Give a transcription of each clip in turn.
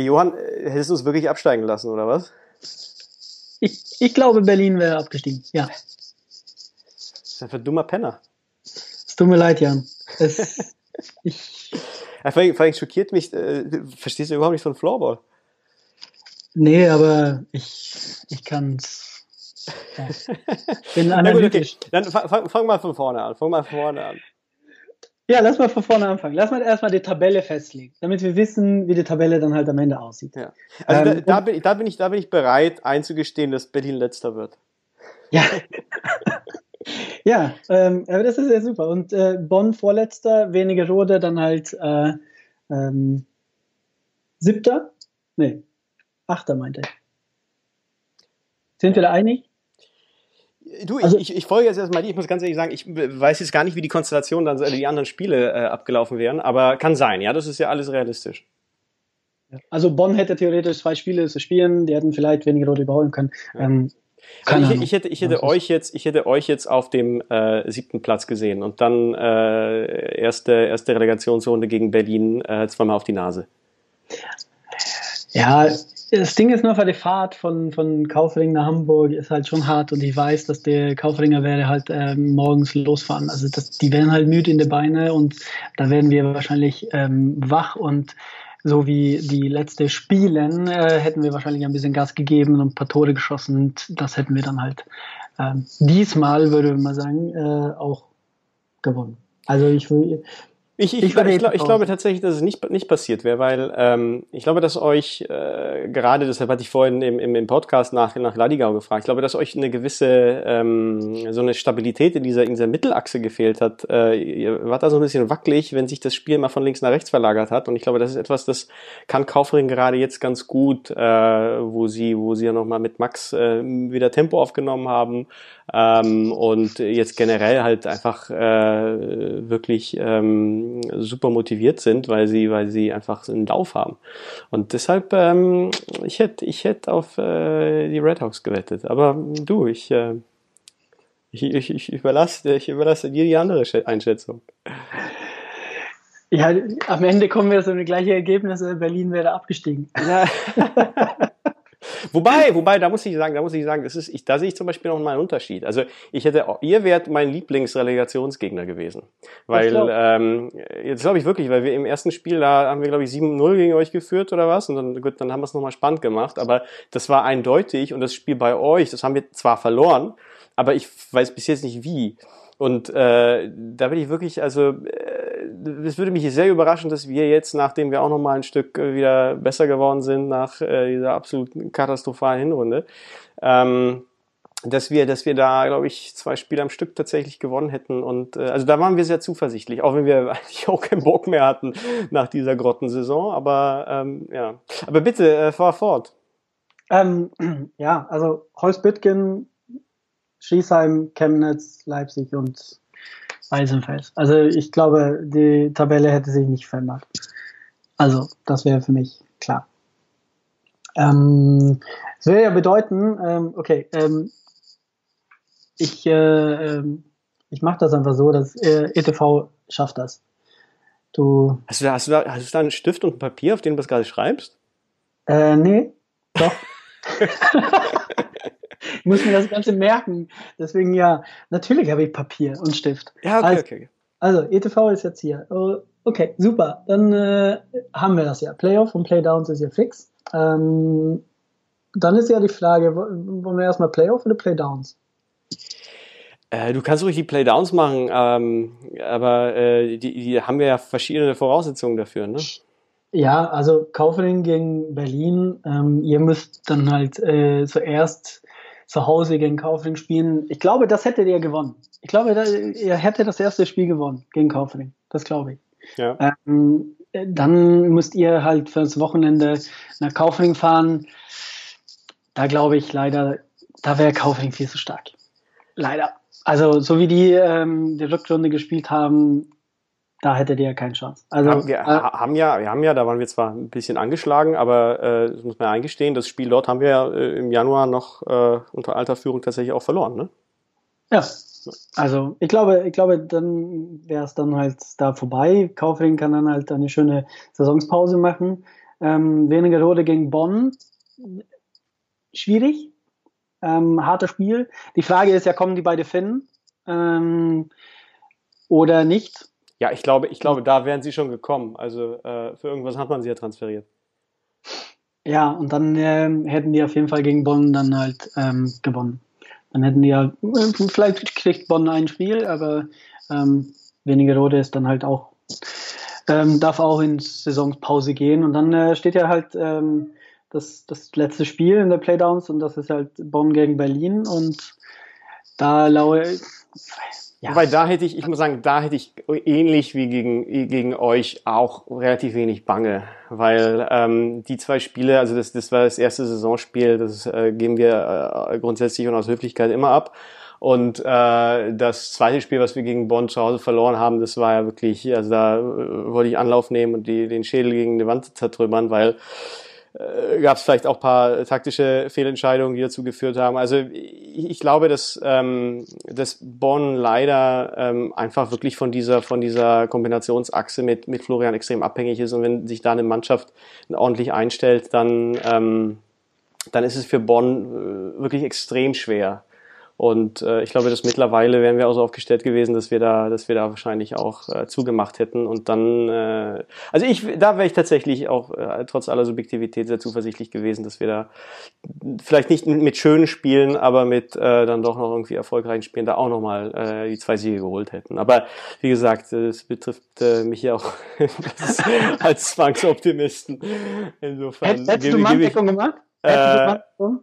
Johann, hättest du es wirklich absteigen lassen, oder was? Ich, ich glaube, Berlin wäre abgestiegen, ja. Das ist einfach ein dummer Penner. Es tut mir leid, Jan. Es, ich, ja, vor, allem, vor allem schockiert mich, äh, verstehst du überhaupt nicht von Floorball? Nee, aber ich, ich kann es. Ja. Bin analytisch. Gut, okay. Dann fang, fang, mal von vorne an. Fang mal von vorne an. Ja, lass mal von vorne anfangen. Lass mal erstmal die Tabelle festlegen, damit wir wissen, wie die Tabelle dann halt am Ende aussieht. Ja. Also ähm, da, da, bin, da, bin ich, da bin ich bereit einzugestehen, dass Berlin letzter wird. Ja. ja, ähm, aber das ist ja super. Und äh, Bonn vorletzter, wenige Rode, dann halt äh, ähm, siebter? Nee, achter meinte ich. Sind wir da einig? Du, also, ich, ich, folge jetzt erstmal dir. Ich muss ganz ehrlich sagen, ich weiß jetzt gar nicht, wie die Konstellation dann die anderen Spiele äh, abgelaufen wären, aber kann sein, ja, das ist ja alles realistisch. Also Bonn hätte theoretisch zwei Spiele zu spielen, die hätten vielleicht weniger rote überholen können. Ja. Ähm, also ich, ich, hätte, ich hätte euch jetzt, ich hätte euch jetzt auf dem äh, siebten Platz gesehen und dann äh, erste, erste Relegationsrunde gegen Berlin äh, zweimal auf die Nase. Ja, das Ding ist nur, für die Fahrt von, von Kaufring nach Hamburg ist halt schon hart und ich weiß, dass der Kaufringer werde halt ähm, morgens losfahren. Also das, die werden halt müde in den Beine und da werden wir wahrscheinlich ähm, wach und so wie die letzte Spielen äh, hätten wir wahrscheinlich ein bisschen Gas gegeben und ein paar Tore geschossen und das hätten wir dann halt ähm, diesmal, würde man sagen, äh, auch gewonnen. Also ich, ich, ich, ich, ich, glaub, ich glaube tatsächlich, dass es nicht, nicht passiert wäre, weil ähm, ich glaube, dass euch äh, gerade, deshalb hatte ich vorhin im, im, im Podcast nach, nach Ladigau gefragt, ich glaube, dass euch eine gewisse, ähm, so eine Stabilität in dieser, in dieser Mittelachse gefehlt hat. Äh, ihr wart da so ein bisschen wackelig, wenn sich das Spiel mal von links nach rechts verlagert hat. Und ich glaube, das ist etwas, das kann Kaufring gerade jetzt ganz gut, äh, wo sie, wo sie ja nochmal mit Max äh, wieder Tempo aufgenommen haben ähm, und jetzt generell halt einfach äh, wirklich ähm, super motiviert sind, weil sie, weil sie einfach einen Lauf haben. Und deshalb, ähm, ich hätte, ich hätte auf äh, die Red Hawks gewettet. Aber du, ich, äh, ich, ich, ich überlasse, ich überlasse dir die andere Einschätzung. Ja, am Ende kommen wir zu dem gleichen Ergebnis, Berlin wäre abgestiegen. Ja. Wobei, wobei, da muss ich sagen, da muss ich sagen, das ist, ich, da sehe ich zum Beispiel noch mal einen Unterschied. Also ich hätte, ihr wärt mein Lieblingsrelegationsgegner gewesen. Weil, ähm, jetzt glaube ich wirklich, weil wir im ersten Spiel, da haben wir, glaube ich, 7-0 gegen euch geführt oder was. Und dann, gut, dann haben wir es nochmal spannend gemacht. Aber das war eindeutig und das Spiel bei euch, das haben wir zwar verloren, aber ich weiß bis jetzt nicht wie. Und äh, da bin ich wirklich, also äh, es würde mich sehr überraschen, dass wir jetzt, nachdem wir auch noch mal ein Stück äh, wieder besser geworden sind nach äh, dieser absolut katastrophalen Hinrunde, ähm, dass wir, dass wir da, glaube ich, zwei Spiele am Stück tatsächlich gewonnen hätten. Und äh, also da waren wir sehr zuversichtlich, auch wenn wir eigentlich auch keinen Bock mehr hatten nach dieser Grottensaison. Aber ähm, ja, aber bitte äh, fahr fort. Ähm, ja, also Holzbüttgen Schießheim, Chemnitz, Leipzig und Eisenfels. Also ich glaube, die Tabelle hätte sich nicht verändert. Also das wäre für mich klar. Ähm, das würde ja bedeuten, ähm, okay, ähm, ich, äh, ähm, ich mache das einfach so, dass äh, ETV schafft das. Du hast, du da, hast, du da, hast du da einen Stift und ein Papier, auf dem du das gerade schreibst? Äh, nee, doch. ich muss mir das Ganze merken. Deswegen ja, natürlich habe ich Papier und Stift. Ja, okay, also, okay. Also, ETV ist jetzt hier. Oh, okay, super. Dann äh, haben wir das ja. Playoff und Playdowns ist ja fix. Ähm, dann ist ja die Frage, wollen wir erstmal Playoff oder Playdowns? Äh, du kannst ruhig die Playdowns machen, ähm, aber äh, die, die haben wir ja verschiedene Voraussetzungen dafür, ne? Ja, also Kaufering gegen Berlin. Ähm, ihr müsst dann halt äh, zuerst zu Hause gegen Kaufring spielen. Ich glaube, das hättet ihr gewonnen. Ich glaube, da, ihr hättet das erste Spiel gewonnen gegen Kaufring. Das glaube ich. Ja. Ähm, dann müsst ihr halt fürs Wochenende nach Kaufring fahren. Da glaube ich leider, da wäre Kaufring viel zu stark. Leider. Also, so wie die ähm, die Rückrunde gespielt haben, da hättet ihr ja keine Chance. Also, haben wir, äh, haben ja, wir haben ja, da waren wir zwar ein bisschen angeschlagen, aber äh, das muss man ja eingestehen, das Spiel dort haben wir ja äh, im Januar noch äh, unter alter Führung tatsächlich auch verloren, ne? Ja. Also ich glaube, ich glaube, dann wäre es dann halt da vorbei. Kaufring kann dann halt eine schöne Saisonspause machen. Ähm, Wernigerode gegen Bonn, schwierig, ähm, harter Spiel. Die Frage ist ja, kommen die beide Finnen ähm, oder nicht? Ja, ich glaube, ich glaube, da wären sie schon gekommen. Also äh, für irgendwas hat man sie ja transferiert. Ja, und dann ähm, hätten die auf jeden Fall gegen Bonn dann halt ähm, gewonnen. Dann hätten die ja, äh, vielleicht kriegt Bonn ein Spiel, aber ähm, Rode ist dann halt auch, ähm, darf auch in Saisonpause gehen. Und dann äh, steht ja halt ähm, das, das letzte Spiel in der Playdowns und das ist halt Bonn gegen Berlin. Und da laue ja. Wobei da hätte ich, ich muss sagen, da hätte ich ähnlich wie gegen, gegen euch auch relativ wenig Bange, weil ähm, die zwei Spiele, also das, das war das erste Saisonspiel, das äh, geben wir äh, grundsätzlich und aus Höflichkeit immer ab. Und äh, das zweite Spiel, was wir gegen Bonn zu Hause verloren haben, das war ja wirklich, also da äh, wollte ich Anlauf nehmen und die, den Schädel gegen die Wand zertrümmern, weil äh, gab es vielleicht auch paar taktische Fehlentscheidungen, die dazu geführt haben. Also ich, ich glaube, dass, ähm, dass Bonn leider ähm, einfach wirklich von dieser, von dieser Kombinationsachse mit, mit Florian extrem abhängig ist. Und wenn sich da eine Mannschaft ordentlich einstellt, dann, ähm, dann ist es für Bonn äh, wirklich extrem schwer, und äh, ich glaube, dass mittlerweile wären wir auch so aufgestellt gewesen, dass wir da, dass wir da wahrscheinlich auch äh, zugemacht hätten. Und dann, äh, also ich, da wäre ich tatsächlich auch äh, trotz aller Subjektivität sehr zuversichtlich gewesen, dass wir da vielleicht nicht mit schönen Spielen, aber mit äh, dann doch noch irgendwie erfolgreichen Spielen da auch nochmal äh, die zwei Siege geholt hätten. Aber wie gesagt, es betrifft äh, mich ja auch als Zwangsoptimisten. Insofern. Hättest du Manndeckung gemacht? Äh,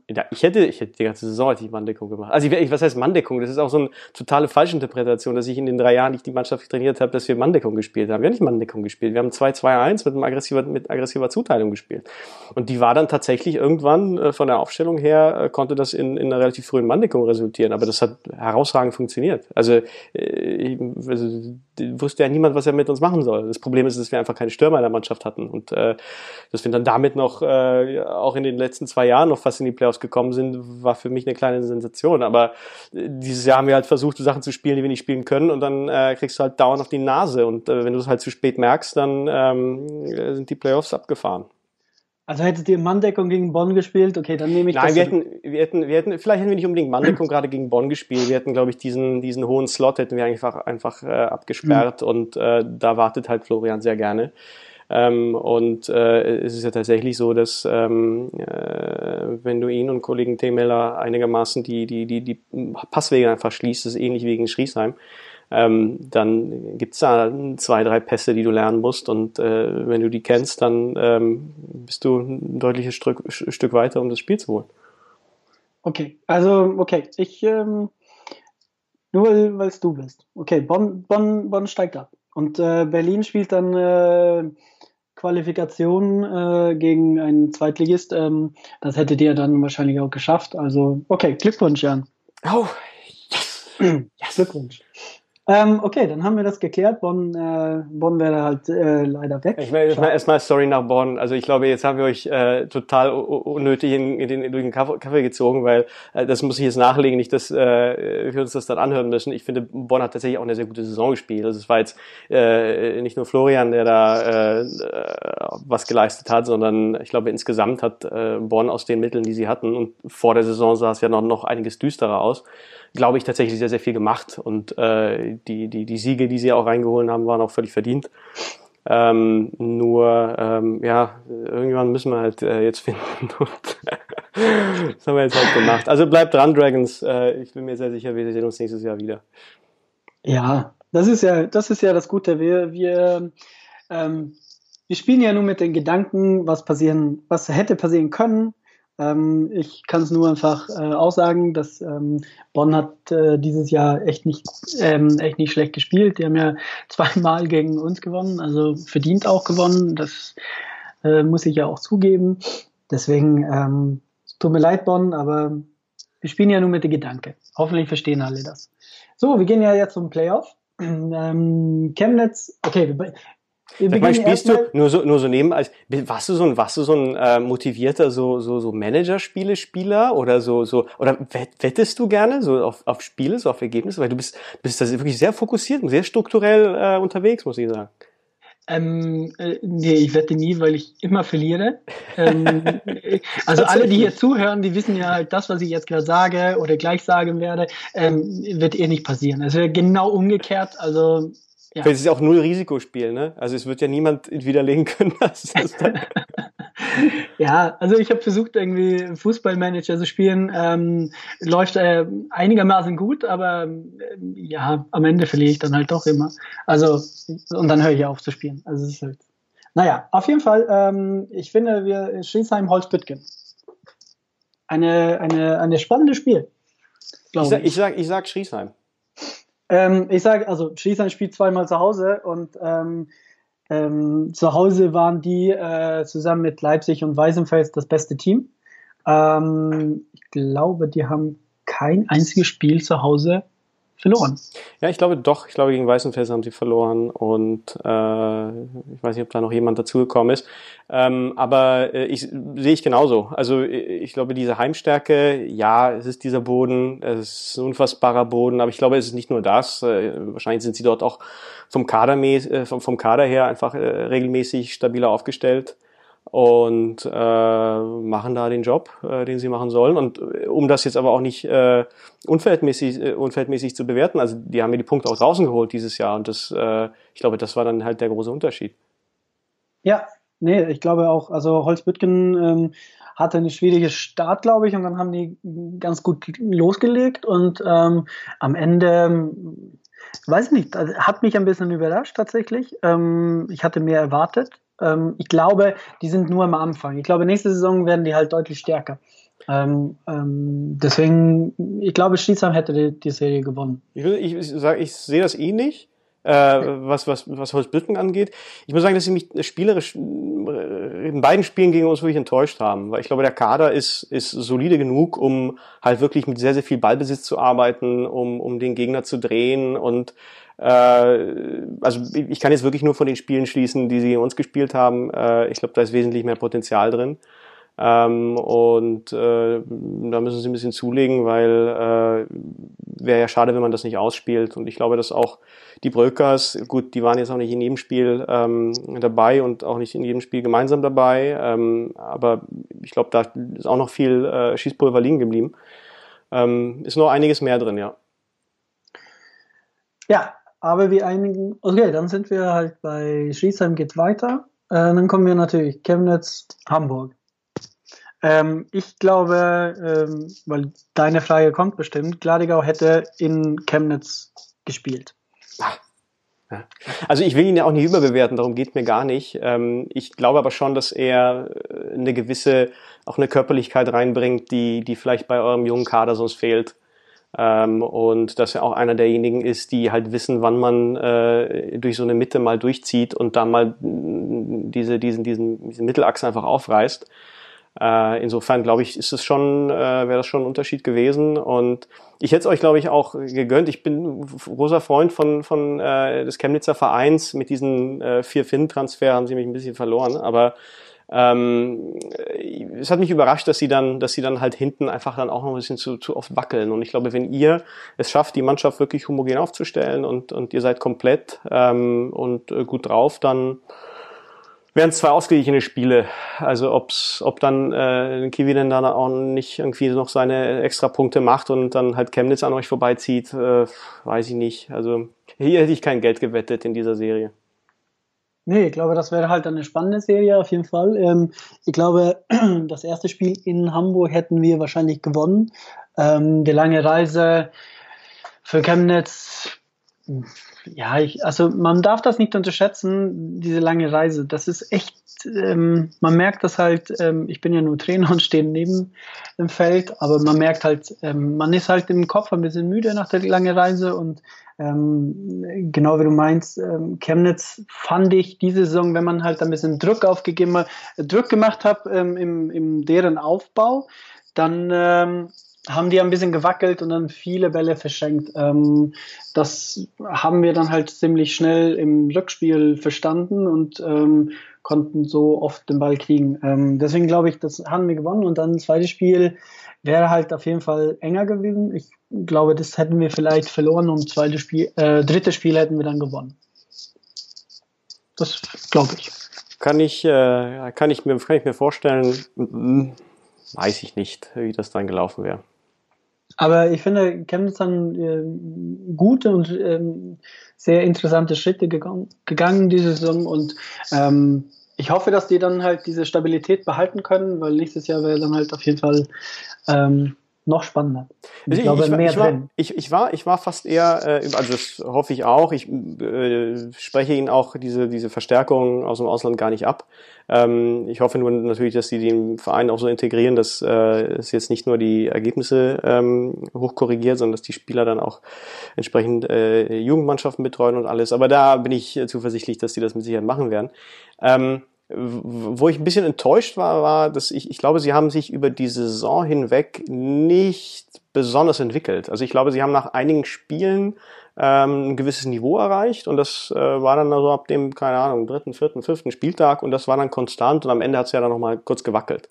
ja, ich hätte, ich hätte die ganze Saison hätte ich Manndeckung gemacht. Also ich, was heißt Manndeckung? Das ist auch so eine totale Falschinterpretation, dass ich in den drei Jahren, die ich die Mannschaft trainiert habe, dass wir Manndeckung gespielt haben. Wir haben nicht Manndeckung gespielt. Wir haben 2-2-1 mit, einem aggressiver, mit aggressiver Zuteilung gespielt. Und die war dann tatsächlich irgendwann äh, von der Aufstellung her, äh, konnte das in, in einer relativ frühen Manndeckung resultieren. Aber das hat herausragend funktioniert. Also, äh, also wusste ja niemand, was er mit uns machen soll. Das Problem ist, dass wir einfach keine Stürmer in der Mannschaft hatten. Und äh, dass wir dann damit noch äh, auch in den letzten zwei Jahren noch in die Playoffs gekommen sind, war für mich eine kleine Sensation. Aber äh, dieses Jahr haben wir halt versucht, Sachen zu spielen, die wir nicht spielen können. Und dann äh, kriegst du halt dauernd auf die Nase. Und äh, wenn du es halt zu spät merkst, dann ähm, sind die Playoffs abgefahren. Also hättet ihr Manndeckung gegen Bonn gespielt, okay, dann nehme ich Nein, das. Nein, wir hätten, wir hätten, wir hätten, vielleicht hätten wir nicht unbedingt Manndeckung gerade gegen Bonn gespielt. Wir hätten, glaube ich, diesen, diesen hohen Slot hätten wir einfach, einfach äh, abgesperrt mhm. und äh, da wartet halt Florian sehr gerne. Ähm, und äh, es ist ja tatsächlich so, dass ähm, äh, wenn du ihn und Kollegen Temeller einigermaßen die, die, die, die Passwege einfach schließt, das ist ähnlich wie gegen Schriesheim, ähm, dann gibt's da zwei, drei Pässe, die du lernen musst und äh, wenn du die kennst, dann ähm, bist du ein deutliches Stück, Stück weiter, um das Spiel zu holen. Okay, also okay, ich ähm, nur weil es du bist. Okay, Bonn, Bonn, Bonn steigt ab und äh, Berlin spielt dann äh, Qualifikation äh, gegen einen Zweitligist. Ähm, das hättet ihr dann wahrscheinlich auch geschafft. Also okay, Glückwunsch, Jan. Oh, yes. yes. Glückwunsch. Ähm, okay, dann haben wir das geklärt. Bonn, äh, Bonn wäre halt äh, leider weg. Ich meine, erstmal sorry nach Bonn. Also ich glaube, jetzt haben wir euch äh, total unnötig in, in den, durch den Kaffee gezogen, weil äh, das muss ich jetzt nachlegen, nicht, dass äh, wir uns das dann anhören müssen. Ich finde, Bonn hat tatsächlich auch eine sehr gute Saison gespielt. Also es war jetzt äh, nicht nur Florian, der da äh, was geleistet hat, sondern ich glaube, insgesamt hat äh, Bonn aus den Mitteln, die sie hatten, und vor der Saison sah es ja noch, noch einiges düsterer aus glaube ich, tatsächlich sehr, sehr viel gemacht. Und äh, die, die, die Siege, die sie auch reingeholt haben, waren auch völlig verdient. Ähm, nur, ähm, ja, irgendwann müssen wir halt äh, jetzt finden. Und das haben wir jetzt halt gemacht. Also bleibt dran, Dragons. Äh, ich bin mir sehr sicher, wir sehen uns nächstes Jahr wieder. Ja, das ist ja, das ist ja das Gute. Wir, wir, ähm, wir spielen ja nur mit den Gedanken, was passieren, was hätte passieren können, ähm, ich kann es nur einfach äh, aussagen, dass ähm, Bonn hat äh, dieses Jahr echt nicht, ähm, echt nicht schlecht gespielt. Die haben ja zweimal gegen uns gewonnen, also verdient auch gewonnen. Das äh, muss ich ja auch zugeben. Deswegen ähm, tut mir leid, Bonn, aber wir spielen ja nur mit dem Gedanke. Hoffentlich verstehen alle das. So, wir gehen ja jetzt zum Playoff. Ähm, Chemnitz, okay, Sag mal, spielst du nur so, nur so neben als, warst du so ein, warst du so ein äh, motivierter so, so, so Managerspiele-Spieler oder so, so, oder wettest du gerne so auf, auf Spiele, so auf Ergebnisse? Weil du bist, bist da wirklich sehr fokussiert und sehr strukturell äh, unterwegs, muss ich sagen. Ähm, äh, nee, ich wette nie, weil ich immer verliere. Ähm, also alle, die hier zuhören, die wissen ja halt, das, was ich jetzt gerade sage oder gleich sagen werde, ähm, wird eh nicht passieren. Es wäre genau umgekehrt. Also ja. Es ist auch null Risikospiel, ne? Also es wird ja niemand widerlegen können, dass das dann ja, also ich habe versucht, irgendwie Fußballmanager zu spielen. Ähm, läuft äh, einigermaßen gut, aber äh, ja, am Ende verliere ich dann halt doch immer. Also, und dann höre ich auf zu spielen. Also es ist halt. Naja, auf jeden Fall, ähm, ich finde, wir Schriesheim Holzbüttgen. Eine, eine, eine spannende Spiel. Ich sag, ich. ich sag, ich sag Schriesheim. Ähm, ich sage, also Schriesheim spielt zweimal zu Hause und ähm, ähm, zu Hause waren die äh, zusammen mit Leipzig und Weißenfels das beste Team. Ähm, ich glaube, die haben kein einziges Spiel zu Hause verloren. Ja, ich glaube doch. Ich glaube, gegen Weißenfels haben sie verloren und äh, ich weiß nicht, ob da noch jemand dazugekommen ist. Ähm, aber äh, ich sehe ich genauso. Also ich glaube, diese Heimstärke, ja, es ist dieser Boden, es ist ein unfassbarer Boden, aber ich glaube, es ist nicht nur das. Äh, wahrscheinlich sind sie dort auch vom Kader, äh, vom, vom Kader her einfach äh, regelmäßig stabiler aufgestellt und äh, machen da den Job, äh, den sie machen sollen. Und äh, um das jetzt aber auch nicht äh, unverhältnismäßig, äh, unverhältnismäßig zu bewerten, also die haben mir die Punkte auch draußen geholt dieses Jahr und das, äh, ich glaube, das war dann halt der große Unterschied. Ja, nee, ich glaube auch, also Holzbüttgen ähm, hatte eine schwierige Start, glaube ich, und dann haben die ganz gut losgelegt und ähm, am Ende weiß nicht, also hat mich ein bisschen überrascht tatsächlich. Ähm, ich hatte mehr erwartet. Ähm, ich glaube, die sind nur am Anfang. Ich glaube, nächste Saison werden die halt deutlich stärker. Ähm, ähm, deswegen, ich glaube, Schiedsam hätte die, die, Serie gewonnen. Ich, ich, ich, sag, ich sehe das ähnlich, eh äh, was, was, was Holzbrücken angeht. Ich muss sagen, dass sie mich spielerisch in beiden Spielen gegen uns wirklich enttäuscht haben, weil ich glaube, der Kader ist, ist solide genug, um halt wirklich mit sehr, sehr viel Ballbesitz zu arbeiten, um, um den Gegner zu drehen und äh, also ich kann jetzt wirklich nur von den Spielen schließen, die sie uns gespielt haben. Äh, ich glaube, da ist wesentlich mehr Potenzial drin. Ähm, und äh, da müssen sie ein bisschen zulegen, weil äh, wäre ja schade, wenn man das nicht ausspielt. Und ich glaube, dass auch die Bröckers, gut, die waren jetzt auch nicht in jedem Spiel ähm, dabei und auch nicht in jedem Spiel gemeinsam dabei, ähm, aber ich glaube, da ist auch noch viel äh, Schießpulver liegen geblieben. Ist noch einiges mehr drin, ja. Ja, aber wir einigen, okay, dann sind wir halt bei Schriesheim geht weiter. Äh, dann kommen wir natürlich Chemnitz, Hamburg. Ähm, ich glaube, ähm, weil deine Frage kommt bestimmt, Gladigau hätte in Chemnitz gespielt. Ah. Also ich will ihn ja auch nicht überbewerten, darum geht mir gar nicht. Ähm, ich glaube aber schon, dass er äh, eine gewisse, auch eine Körperlichkeit reinbringt, die, die vielleicht bei eurem jungen Kader sonst fehlt. Ähm, und dass er auch einer derjenigen ist, die halt wissen, wann man äh, durch so eine Mitte mal durchzieht und da mal diese, diesen, diesen, diesen Mittelachse einfach aufreißt. Äh, insofern glaube ich, ist es schon, äh, wäre das schon ein Unterschied gewesen. Und ich hätte es euch, glaube ich, auch gegönnt. Ich bin großer Freund von, von äh, des Chemnitzer Vereins. Mit diesen äh, vier Finn-Transfer haben sie mich ein bisschen verloren. Aber ähm, es hat mich überrascht, dass sie dann, dass sie dann halt hinten einfach dann auch noch ein bisschen zu, zu oft wackeln. Und ich glaube, wenn ihr es schafft, die Mannschaft wirklich homogen aufzustellen und, und ihr seid komplett ähm, und äh, gut drauf, dann wären es zwei ausgeglichene Spiele. Also ob's, ob dann äh, Kiwi denn dann auch nicht irgendwie noch seine extra Punkte macht und dann halt Chemnitz an euch vorbeizieht, äh, weiß ich nicht. Also hier hätte ich kein Geld gewettet in dieser Serie. Nee, ich glaube, das wäre halt eine spannende Serie auf jeden Fall. Ähm, ich glaube, das erste Spiel in Hamburg hätten wir wahrscheinlich gewonnen. Ähm, die lange Reise für Chemnitz, ja, ich, also man darf das nicht unterschätzen, diese lange Reise. Das ist echt, ähm, man merkt das halt, ähm, ich bin ja nur Trainer und stehe neben dem Feld, aber man merkt halt, ähm, man ist halt im Kopf ein bisschen müde nach der langen Reise und ähm, genau wie du meinst, ähm, Chemnitz fand ich diese Saison, wenn man halt ein bisschen Druck aufgegeben hat, Druck gemacht hat ähm, im, im deren Aufbau, dann ähm, haben die ein bisschen gewackelt und dann viele Bälle verschenkt. Ähm, das haben wir dann halt ziemlich schnell im Rückspiel verstanden und ähm, konnten so oft den Ball kriegen. Ähm, deswegen glaube ich, das haben wir gewonnen und dann das zweite Spiel wäre halt auf jeden Fall enger gewesen. Ich glaube, das hätten wir vielleicht verloren und zweite Spiel, äh, dritte Spiel hätten wir dann gewonnen. Das glaube ich. Kann ich, äh, kann, ich mir, kann ich mir vorstellen, weiß ich nicht, wie das dann gelaufen wäre. Aber ich finde, Chemnitz haben äh, gute und ähm, sehr interessante Schritte gegangen, gegangen diese Saison und ähm, ich hoffe, dass die dann halt diese Stabilität behalten können, weil nächstes Jahr wäre dann halt auf jeden Fall ähm, noch spannender. Ich, ich glaube, ich, mehr ich, war, drin. Ich, ich, war, ich war fast eher, äh, also das hoffe ich auch, ich äh, spreche Ihnen auch diese, diese Verstärkung aus dem Ausland gar nicht ab. Ähm, ich hoffe nur natürlich, dass die den Verein auch so integrieren, dass äh, es jetzt nicht nur die Ergebnisse ähm, hochkorrigiert, sondern dass die Spieler dann auch entsprechend äh, Jugendmannschaften betreuen und alles. Aber da bin ich zuversichtlich, dass die das mit Sicherheit machen werden. Ähm, wo ich ein bisschen enttäuscht war, war, dass ich, ich glaube, sie haben sich über die Saison hinweg nicht besonders entwickelt. Also ich glaube, sie haben nach einigen Spielen ähm, ein gewisses Niveau erreicht und das äh, war dann also ab dem, keine Ahnung, dritten, vierten, fünften Spieltag und das war dann konstant und am Ende hat es ja dann nochmal kurz gewackelt.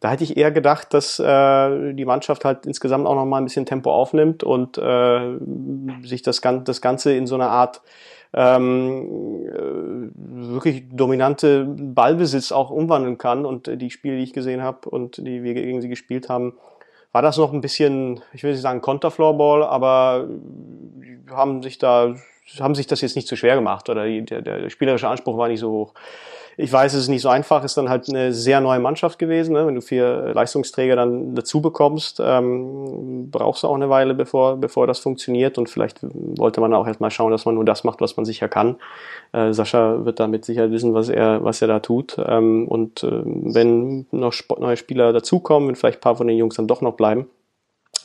Da hätte ich eher gedacht, dass äh, die Mannschaft halt insgesamt auch nochmal ein bisschen Tempo aufnimmt und äh, sich das, das Ganze in so einer Art ähm, äh, wirklich dominante Ballbesitz auch umwandeln kann. Und die Spiele, die ich gesehen habe und die wir gegen sie gespielt haben, war das noch ein bisschen, ich will nicht sagen Konterfloorball, aber haben sich da haben sich das jetzt nicht zu schwer gemacht oder die, der, der spielerische Anspruch war nicht so hoch ich weiß, es ist nicht so einfach, ist dann halt eine sehr neue Mannschaft gewesen. Ne? Wenn du vier Leistungsträger dann dazu bekommst, ähm, brauchst du auch eine Weile, bevor, bevor das funktioniert. Und vielleicht wollte man auch erstmal schauen, dass man nur das macht, was man sicher kann. Äh, Sascha wird da mit Sicherheit wissen, was er, was er da tut. Ähm, und äh, wenn noch neue Spieler dazukommen, wenn vielleicht ein paar von den Jungs dann doch noch bleiben,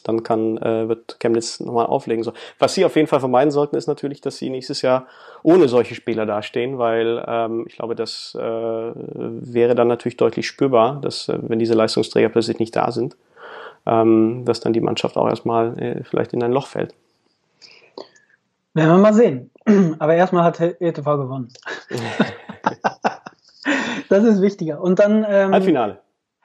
dann kann, äh, wird Chemnitz nochmal auflegen. So. Was sie auf jeden Fall vermeiden sollten, ist natürlich, dass sie nächstes Jahr ohne solche Spieler dastehen, weil ähm, ich glaube, das äh, wäre dann natürlich deutlich spürbar, dass äh, wenn diese Leistungsträger plötzlich nicht da sind, ähm, dass dann die Mannschaft auch erstmal äh, vielleicht in ein Loch fällt. Werden wir mal sehen. Aber erstmal hat ETV gewonnen. das ist wichtiger. Und dann ähm, Halbfinale.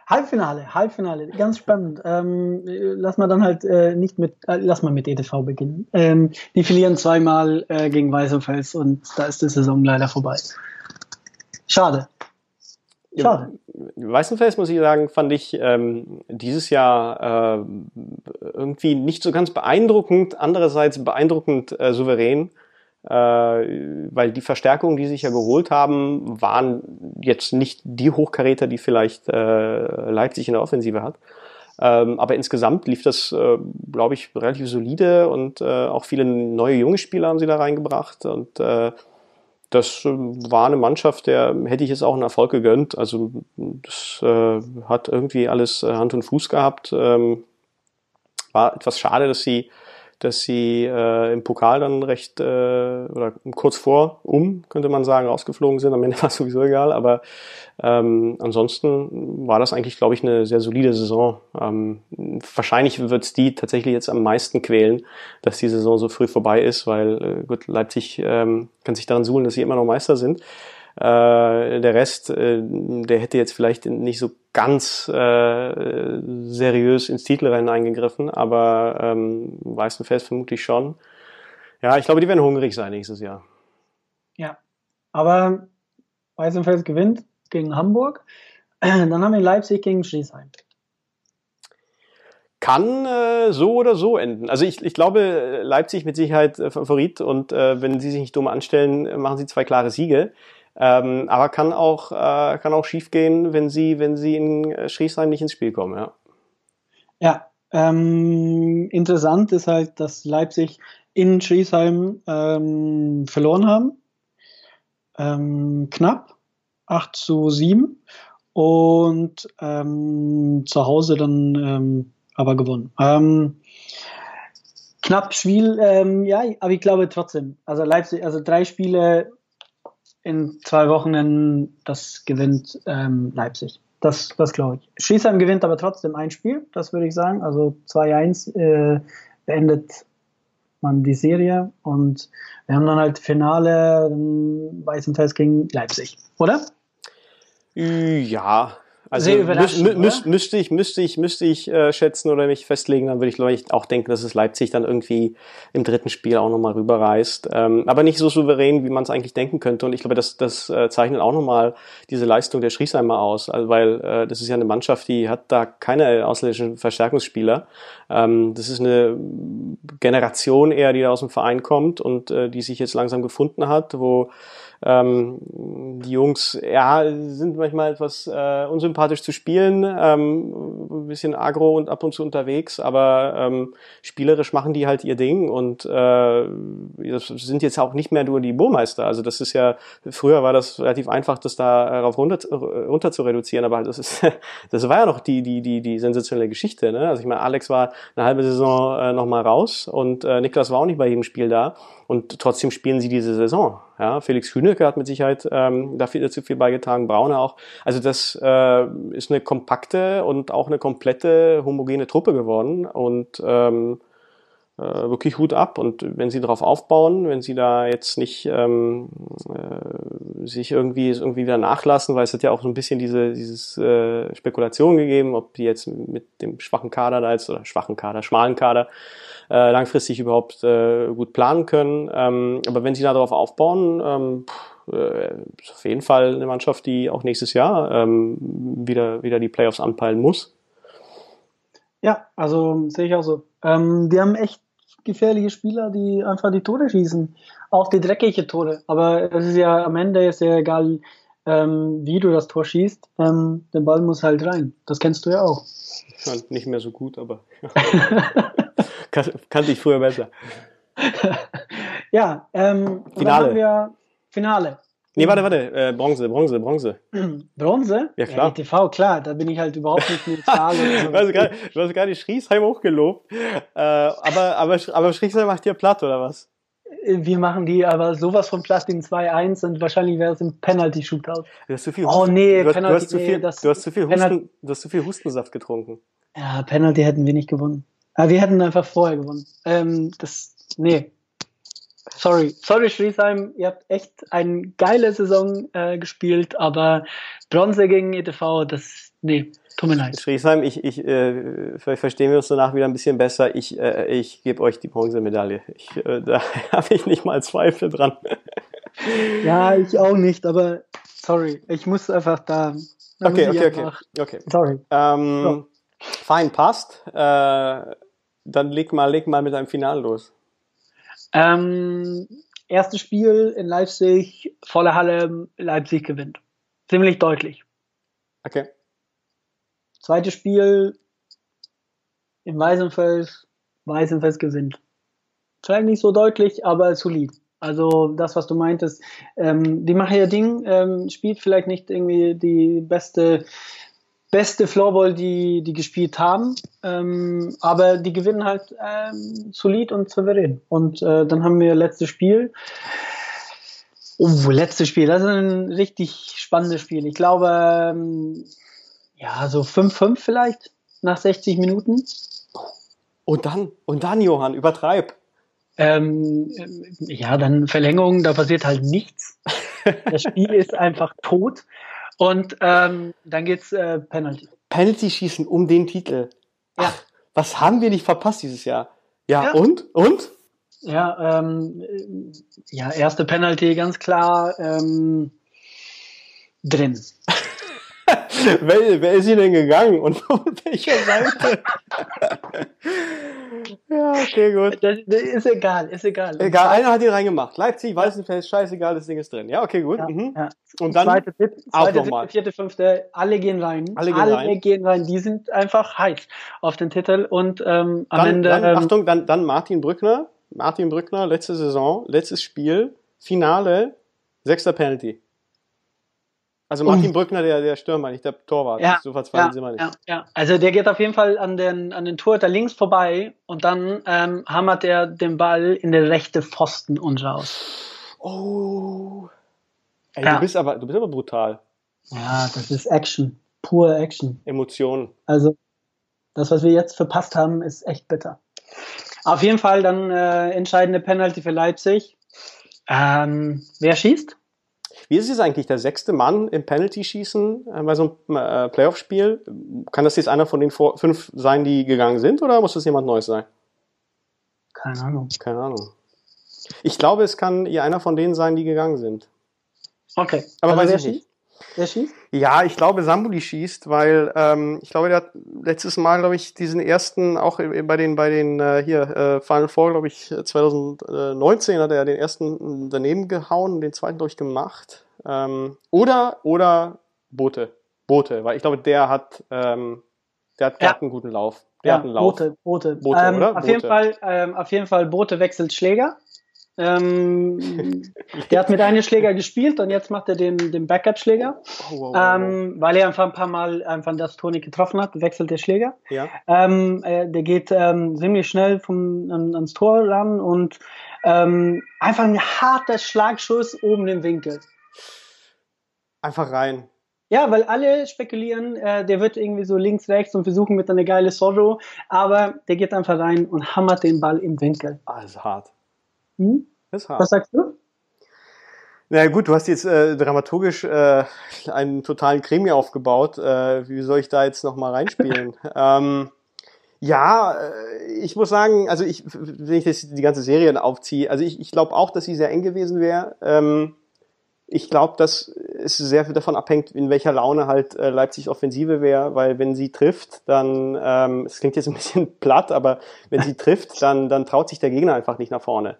Halbfinale, Halbfinale, ganz spannend. Ähm, lass mal dann halt äh, nicht mit, äh, lass mal mit ETV beginnen. Ähm, die verlieren zweimal äh, gegen Weißenfels und da ist die Saison leider vorbei. Schade. Schade. Weißenfels, muss ich sagen, fand ich ähm, dieses Jahr äh, irgendwie nicht so ganz beeindruckend, andererseits beeindruckend äh, souverän weil die Verstärkungen, die sich ja geholt haben, waren jetzt nicht die Hochkaräter, die vielleicht äh, Leipzig in der Offensive hat. Ähm, aber insgesamt lief das, äh, glaube ich, relativ solide und äh, auch viele neue junge Spieler haben sie da reingebracht und äh, das äh, war eine Mannschaft, der hätte ich jetzt auch einen Erfolg gegönnt. Also das äh, hat irgendwie alles äh, Hand und Fuß gehabt. Ähm, war etwas schade, dass sie dass sie äh, im Pokal dann recht äh, oder kurz vor um, könnte man sagen, rausgeflogen sind. Am Ende war es sowieso egal, aber ähm, ansonsten war das eigentlich, glaube ich, eine sehr solide Saison. Ähm, wahrscheinlich wird es die tatsächlich jetzt am meisten quälen, dass die Saison so früh vorbei ist, weil äh, gut, Leipzig ähm, kann sich daran suhlen, dass sie immer noch Meister sind. Äh, der Rest, äh, der hätte jetzt vielleicht nicht so ganz äh, seriös ins Titelrennen eingegriffen, aber ähm, Weißenfels vermutlich schon. Ja, ich glaube, die werden hungrig sein nächstes Jahr. Ja, aber Weißenfels gewinnt gegen Hamburg. Dann haben wir Leipzig gegen Schlesheim. Kann äh, so oder so enden. Also ich, ich glaube, Leipzig mit Sicherheit äh, Favorit und äh, wenn sie sich nicht dumm anstellen, machen sie zwei klare Siege. Ähm, aber kann auch, äh, kann auch schief gehen, wenn sie, wenn sie in äh, Schriesheim nicht ins Spiel kommen, ja. Ja, ähm, interessant ist halt, dass Leipzig in Schriesheim ähm, verloren haben. Ähm, knapp 8 zu 7 und ähm, zu Hause dann ähm, aber gewonnen. Ähm, knapp Spiel, ähm, ja, aber ich glaube trotzdem. Also Leipzig, also drei Spiele in zwei Wochen, das gewinnt ähm, Leipzig. Das, das glaube ich. Schießheim gewinnt aber trotzdem ein Spiel, das würde ich sagen. Also 2-1 äh, beendet man die Serie und wir haben dann halt Finale Weißenfels gegen Leipzig, oder? Ja, Also Sehr überraschend, mü mü müsste ich, müsste ich, müsste ich äh, schätzen oder mich festlegen, dann würde ich ich auch denken, dass es Leipzig dann irgendwie im dritten Spiel auch nochmal rüberreißt. Ähm, aber nicht so souverän, wie man es eigentlich denken könnte. Und ich glaube, das, das äh, zeichnet auch nochmal diese Leistung der Schriesheimer aus, also, weil äh, das ist ja eine Mannschaft, die hat da keine ausländischen Verstärkungsspieler. Ähm, das ist eine Generation eher, die da aus dem Verein kommt und äh, die sich jetzt langsam gefunden hat, wo ähm, die Jungs, ja, sind manchmal etwas äh, unsympathisch zu spielen, ähm, ein bisschen agro und ab und zu unterwegs, aber ähm, spielerisch machen die halt ihr Ding und äh, das sind jetzt auch nicht mehr nur die Burmeister. Also das ist ja, früher war das relativ einfach, das darauf runter, runter zu reduzieren, aber das ist, das war ja noch die, die, die, die sensationelle Geschichte. Ne? Also ich meine, Alex war eine halbe Saison äh, nochmal raus und äh, Niklas war auch nicht bei jedem Spiel da und trotzdem spielen sie diese Saison. Ja, Felix Hünecke hat mit Sicherheit ähm, dafür dazu viel beigetragen, Braune auch. Also das äh, ist eine kompakte und auch eine komplette homogene Truppe geworden und ähm, äh, wirklich Hut ab. Und wenn sie darauf aufbauen, wenn sie da jetzt nicht ähm, äh, sich irgendwie irgendwie wieder nachlassen, weil es hat ja auch so ein bisschen diese dieses äh, Spekulation gegeben, ob die jetzt mit dem schwachen Kader da jetzt oder schwachen Kader, schmalen Kader äh, langfristig überhaupt äh, gut planen können. Ähm, aber wenn sie da darauf aufbauen, ähm, äh, ist auf jeden Fall eine Mannschaft, die auch nächstes Jahr ähm, wieder, wieder die Playoffs anpeilen muss. Ja, also sehe ich auch so. Ähm, die haben echt gefährliche Spieler, die einfach die Tore schießen. Auch die dreckige Tore. Aber es ist ja am Ende ist ja egal, ähm, wie du das Tor schießt. Ähm, der Ball muss halt rein. Das kennst du ja auch. Ja, nicht mehr so gut, aber. kan kannte ich früher besser. ja, ähm, Finale. Finale. Nee, warte, warte, äh, Bronze, Bronze, Bronze. Bronze? Ja, klar. Ja, TV, klar, da bin ich halt überhaupt nicht neutral. du, hast gerade, du hast gerade Schriesheim hochgelobt, äh, aber, aber, aber Schriesheim macht dir platt, oder was? Wir machen die aber sowas von platt in 2-1 und wahrscheinlich wäre es im Penalty-Shootout. Du hast zu viel oh, Husten, oh nee, du hast, Penalty, du hast zu viel, nee, das, du hast zu viel Husten, du hast zu viel Hustensaft getrunken. Ja, Penalty hätten wir nicht gewonnen. Aber wir hätten einfach vorher gewonnen. Ähm, das, nee. Sorry, sorry Schriesheim, ihr habt echt eine geile Saison äh, gespielt, aber Bronze gegen ETV, das, nee, tut mir leid. Schriesheim, ich, ich äh, verstehen wir uns danach wieder ein bisschen besser. Ich, äh, ich gebe euch die Bronzemedaille. Ich, äh, da habe ich nicht mal Zweifel dran. ja, ich auch nicht, aber sorry, ich muss einfach da. da okay, okay, okay, okay. Sorry. Ähm, so. Fein, passt. Äh, dann leg mal, leg mal mit deinem Final los. Ähm, erstes Spiel in Leipzig, volle Halle, Leipzig gewinnt. Ziemlich deutlich. Okay. Zweites Spiel in Weißenfels, Weißenfels gewinnt. Vielleicht nicht so deutlich, aber solid. Also das, was du meintest, ähm, die machen ihr Ding, ähm, spielt vielleicht nicht irgendwie die beste beste Floorball, die die gespielt haben, ähm, aber die gewinnen halt ähm, solid und souverän. Und äh, dann haben wir letztes Spiel. Oh, letztes Spiel, das ist ein richtig spannendes Spiel. Ich glaube, ähm, ja, so 5-5 vielleicht nach 60 Minuten. Und dann, und dann, Johann, übertreib. Ähm, ja, dann Verlängerung, da passiert halt nichts. Das Spiel ist einfach tot. Und ähm, dann geht's äh, Penalty. Penalty schießen um den Titel. Ja. Ach, was haben wir nicht verpasst dieses Jahr? Ja, ja. und? Und? Ja, ähm, ja, erste Penalty ganz klar ähm, drin. wer, wer ist hier denn gegangen und von welcher Seite? ja, okay, gut. Das, das, ist egal, ist egal. Egal, einer hat ihn reingemacht. Leipzig, Weißenfels, scheißegal, das Ding ist drin. Ja, okay, gut. Ja, mhm. ja. Und dann zweite, dritte, auch nochmal. vierte, fünfte, alle gehen rein. Alle gehen alle rein. gehen rein. Die sind einfach heiß auf den Titel und ähm, am dann, Ende. Dann, ähm, Achtung, dann, dann Martin Brückner. Martin Brückner, letzte Saison, letztes Spiel, Finale, sechster Penalty. Also Martin Brückner, der, der Stürmer, nicht der Torwart. Ja, so ja, sind wir nicht. Ja, ja, also der geht auf jeden Fall an den, an den Tor da links vorbei und dann ähm, hammert er den Ball in den rechte Pfosten und raus. Oh. Ey, ja. du bist aber, du bist aber brutal. Ja, das ist Action. Pure Action. Emotionen. Also, das, was wir jetzt verpasst haben, ist echt bitter. Auf jeden Fall dann äh, entscheidende Penalty für Leipzig. Ähm, wer schießt? Wie ist es eigentlich, der sechste Mann im Penalty-Schießen äh, bei so einem äh, Playoff-Spiel? Kann das jetzt einer von den fünf sein, die gegangen sind, oder muss das jemand Neues sein? Keine Ahnung. Keine Ahnung. Ich glaube, es kann ja einer von denen sein, die gegangen sind. Okay. Aber also weiß ich nicht. Wer schießt? Ja, ich glaube, Sambuli schießt, weil ähm, ich glaube, der hat letztes Mal, glaube ich, diesen ersten, auch bei den, bei den äh, hier äh, Final Four, glaube ich, 2019 hat er den ersten daneben gehauen, den zweiten durch gemacht. Ähm, oder oder Bote, Bote, weil ich glaube, der hat, ähm, der hat, der hat einen guten Lauf. Der ja, hat einen Lauf. Bote, Bote. Bote ähm, oder? Auf Bote. jeden Fall, ähm, auf jeden Fall Bote wechselt Schläger. Ähm, der hat mit einem Schläger gespielt und jetzt macht er den, den Backup-Schläger, oh, wow, wow, ähm, weil er einfach ein paar Mal einfach das Tor nicht getroffen hat, wechselt der Schläger. Ja. Ähm, äh, der geht ähm, ziemlich schnell vom, an, ans Tor ran und ähm, einfach ein harter Schlagschuss oben im Winkel. Einfach rein. Ja, weil alle spekulieren, äh, der wird irgendwie so links, rechts und versuchen mit einer geile Sorrow, aber der geht einfach rein und hammert den Ball im Winkel. Also hart. Hm? Was sagst du? Na gut, du hast jetzt äh, dramaturgisch äh, einen totalen Krimi aufgebaut. Äh, wie soll ich da jetzt nochmal reinspielen? ähm, ja, äh, ich muss sagen, also ich, wenn ich jetzt die ganze Serie aufziehe, also ich, ich glaube auch, dass sie sehr eng gewesen wäre. Ähm, ich glaube, dass es sehr viel davon abhängt, in welcher Laune halt äh, Leipzigs Offensive wäre, weil wenn sie trifft, dann, ähm, es klingt jetzt ein bisschen platt, aber wenn sie trifft, dann, dann traut sich der Gegner einfach nicht nach vorne.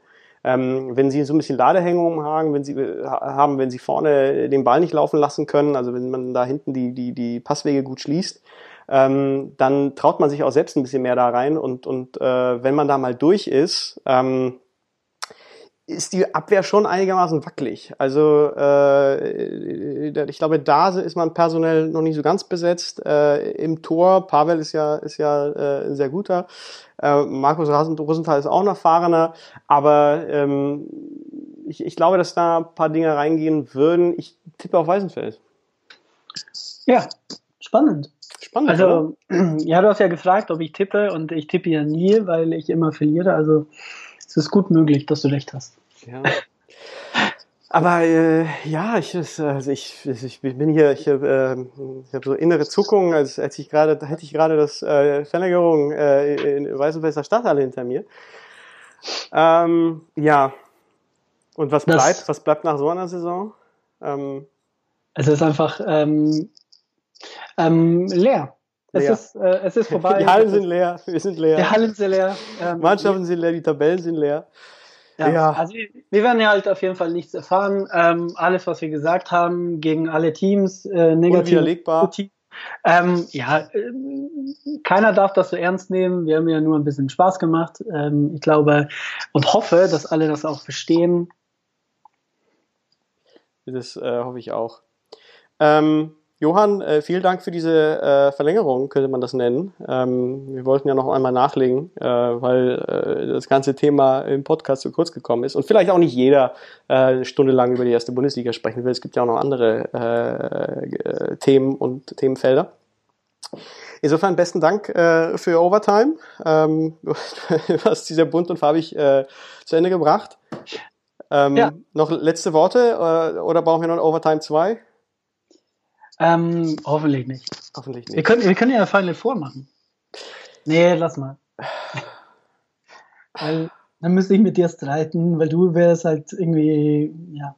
Ähm, wenn sie so ein bisschen Ladehängung haben, wenn sie äh, haben, wenn sie vorne den Ball nicht laufen lassen können, also wenn man da hinten die, die, die Passwege gut schließt, ähm, dann traut man sich auch selbst ein bisschen mehr da rein und, und äh, wenn man da mal durch ist, ähm, ist die Abwehr schon einigermaßen wackelig. Also äh, ich glaube, da ist man personell noch nicht so ganz besetzt. Äh, Im Tor, Pavel ist ja, ist ja äh, ein sehr guter. Äh, Markus Rosenthal ist auch ein erfahrener. Aber ähm, ich, ich glaube, dass da ein paar Dinge reingehen würden. Ich tippe auf Weißenfeld. Ja, spannend. Spannend. Also, oder? ja, du hast ja gefragt, ob ich tippe und ich tippe ja nie, weil ich immer verliere. Also es ist gut möglich, dass du recht hast. Ja. Aber äh, ja, ich, also ich, ich bin hier, ich, äh, ich habe so innere Zuckungen, als, als ich gerade, hätte ich gerade das äh, Verlängerung äh, in Weißenfelser Stadthalle hinter mir. Ähm, ja. Und was das, bleibt? Was bleibt nach so einer Saison? Ähm, es ist einfach ähm, ähm, leer. Es leer. ist, äh, es ist vorbei. Die Hallen sind leer, wir sind leer. Die Hallen sind leer. Ähm, Mannschaften sind leer, die Tabellen sind leer. Ja, ja, also wir werden ja halt auf jeden Fall nichts erfahren. Ähm, alles, was wir gesagt haben, gegen alle Teams, äh, negativ. Unwiderlegbar. Ähm, ja, äh, keiner darf das so ernst nehmen. Wir haben ja nur ein bisschen Spaß gemacht. Ähm, ich glaube und hoffe, dass alle das auch verstehen. Das äh, hoffe ich auch. Ähm, Johann, äh, vielen Dank für diese äh, Verlängerung, könnte man das nennen. Ähm, wir wollten ja noch einmal nachlegen, äh, weil äh, das ganze Thema im Podcast zu kurz gekommen ist und vielleicht auch nicht jeder äh, eine Stunde lang über die erste Bundesliga sprechen will. Es gibt ja auch noch andere äh, Themen und Themenfelder. Insofern besten Dank äh, für Overtime. Ähm, du hast dieser bunt und farbig äh, zu Ende gebracht. Ähm, ja. Noch letzte Worte äh, oder brauchen wir noch Overtime 2? Ähm, hoffentlich nicht. Hoffentlich nicht. Wir können, wir können ja Final vormachen. Nee, lass mal. weil dann müsste ich mit dir streiten, weil du wärst halt irgendwie, ja.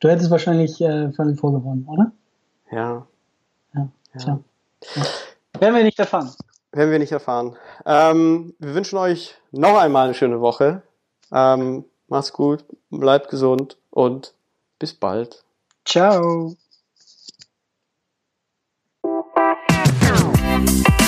Du hättest wahrscheinlich äh, Final Four gewonnen, oder? Ja. Ja, ja. ja. Werden wir nicht erfahren. Werden wir nicht erfahren. Ähm, wir wünschen euch noch einmal eine schöne Woche. Ähm, macht's gut, bleibt gesund und bis bald. Ciao. Thank you.